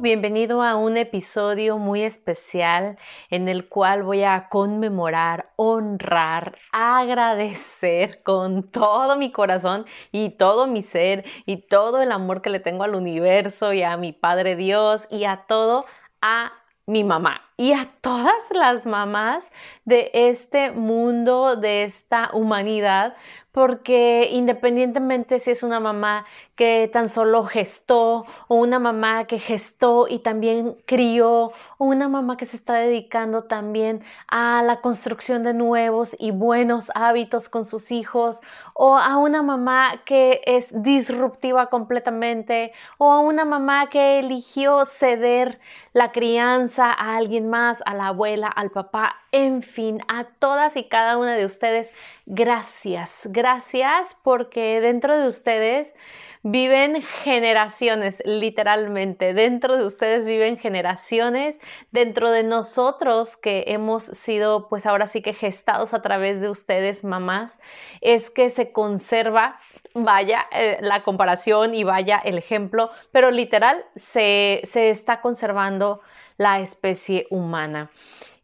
Bienvenido a un episodio muy especial en el cual voy a conmemorar, honrar, agradecer con todo mi corazón y todo mi ser y todo el amor que le tengo al universo y a mi Padre Dios y a todo a mi mamá y a todas las mamás de este mundo, de esta humanidad, porque independientemente si es una mamá que tan solo gestó o una mamá que gestó y también crió o una mamá que se está dedicando también a la construcción de nuevos y buenos hábitos con sus hijos o a una mamá que es disruptiva completamente o a una mamá que eligió ceder la crianza a alguien a la abuela, al papá, en fin, a todas y cada una de ustedes, gracias, gracias porque dentro de ustedes viven generaciones, literalmente, dentro de ustedes viven generaciones, dentro de nosotros que hemos sido, pues ahora sí que gestados a través de ustedes, mamás, es que se conserva vaya eh, la comparación y vaya el ejemplo, pero literal se, se está conservando la especie humana.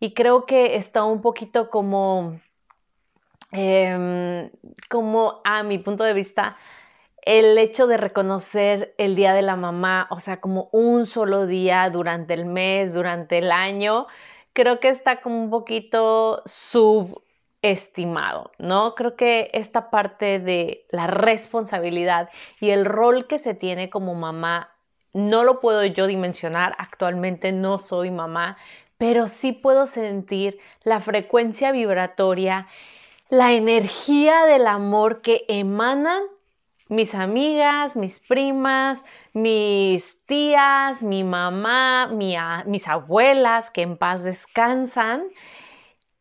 Y creo que está un poquito como, em, como a mi punto de vista, el hecho de reconocer el Día de la Mamá, o sea, como un solo día durante el mes, durante el año, creo que está como un poquito subestimado, ¿no? Creo que esta parte de la responsabilidad y el rol que se tiene como mamá no lo puedo yo dimensionar, actualmente no soy mamá, pero sí puedo sentir la frecuencia vibratoria, la energía del amor que emanan mis amigas, mis primas, mis tías, mi mamá, mis abuelas que en paz descansan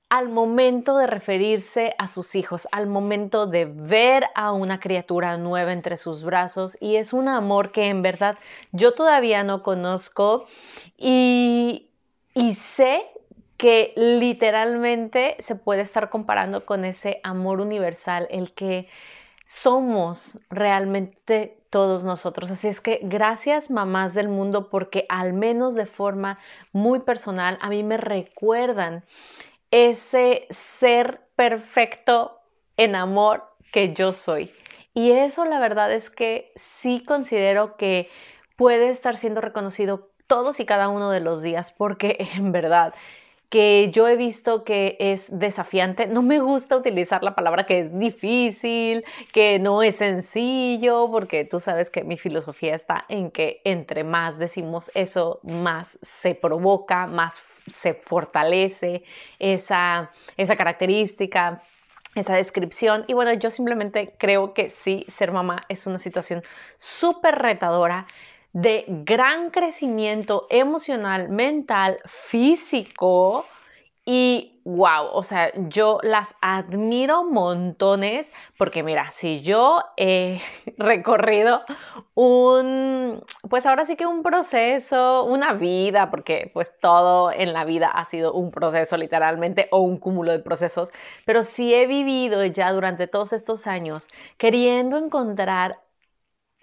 al momento de referirse a sus hijos, al momento de ver a una criatura nueva entre sus brazos y es un amor que en verdad yo todavía no conozco y, y sé que literalmente se puede estar comparando con ese amor universal, el que somos realmente todos nosotros. Así es que gracias mamás del mundo porque al menos de forma muy personal a mí me recuerdan ese ser perfecto en amor que yo soy. Y eso la verdad es que sí considero que puede estar siendo reconocido todos y cada uno de los días porque en verdad que yo he visto que es desafiante. No me gusta utilizar la palabra que es difícil, que no es sencillo, porque tú sabes que mi filosofía está en que entre más decimos eso, más se provoca, más se fortalece esa, esa característica, esa descripción. Y bueno, yo simplemente creo que sí, ser mamá es una situación súper retadora de gran crecimiento emocional, mental, físico y wow, o sea, yo las admiro montones porque mira, si yo he recorrido un, pues ahora sí que un proceso, una vida, porque pues todo en la vida ha sido un proceso literalmente o un cúmulo de procesos, pero si he vivido ya durante todos estos años queriendo encontrar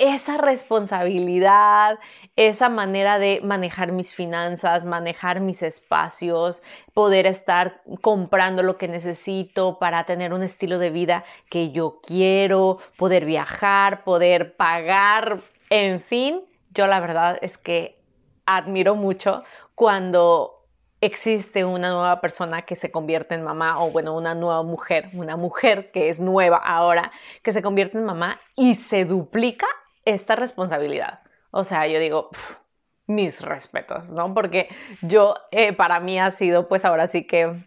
esa responsabilidad, esa manera de manejar mis finanzas, manejar mis espacios, poder estar comprando lo que necesito para tener un estilo de vida que yo quiero, poder viajar, poder pagar, en fin, yo la verdad es que admiro mucho cuando existe una nueva persona que se convierte en mamá o bueno, una nueva mujer, una mujer que es nueva ahora, que se convierte en mamá y se duplica esta responsabilidad. O sea, yo digo, mis respetos, ¿no? Porque yo, eh, para mí ha sido pues ahora sí que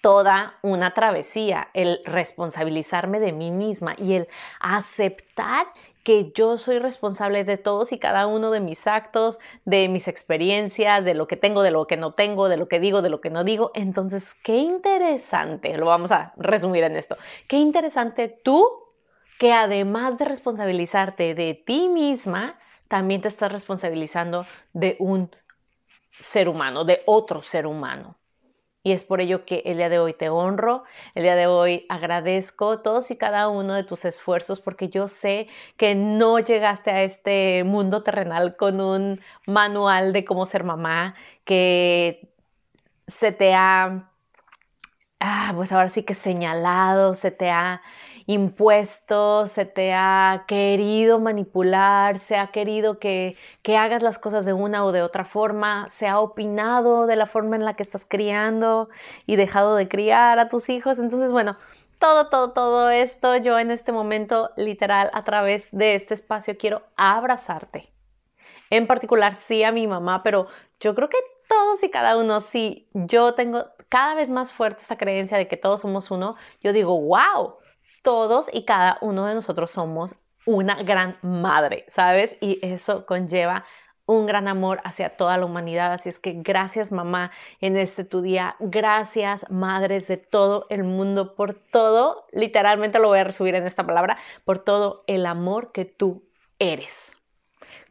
toda una travesía, el responsabilizarme de mí misma y el aceptar que yo soy responsable de todos y cada uno de mis actos, de mis experiencias, de lo que tengo, de lo que no tengo, de lo que digo, de lo que no digo. Entonces, qué interesante, lo vamos a resumir en esto, qué interesante tú que además de responsabilizarte de ti misma, también te estás responsabilizando de un ser humano, de otro ser humano. Y es por ello que el día de hoy te honro, el día de hoy agradezco todos y cada uno de tus esfuerzos porque yo sé que no llegaste a este mundo terrenal con un manual de cómo ser mamá, que se te ha, ah, pues ahora sí que señalado, se te ha impuesto, se te ha querido manipular, se ha querido que, que hagas las cosas de una o de otra forma, se ha opinado de la forma en la que estás criando y dejado de criar a tus hijos. Entonces, bueno, todo, todo, todo esto, yo en este momento, literal, a través de este espacio, quiero abrazarte. En particular, sí a mi mamá, pero yo creo que todos y cada uno, sí, yo tengo cada vez más fuerte esta creencia de que todos somos uno, yo digo, wow, todos y cada uno de nosotros somos una gran madre, ¿sabes? Y eso conlleva un gran amor hacia toda la humanidad. Así es que gracias mamá en este tu día. Gracias madres de todo el mundo por todo, literalmente lo voy a resumir en esta palabra, por todo el amor que tú eres.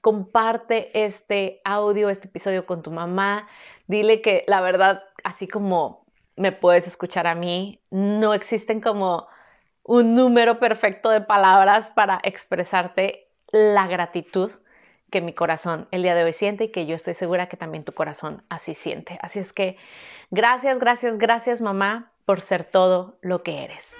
Comparte este audio, este episodio con tu mamá. Dile que la verdad, así como me puedes escuchar a mí, no existen como un número perfecto de palabras para expresarte la gratitud que mi corazón el día de hoy siente y que yo estoy segura que también tu corazón así siente. Así es que gracias, gracias, gracias mamá por ser todo lo que eres.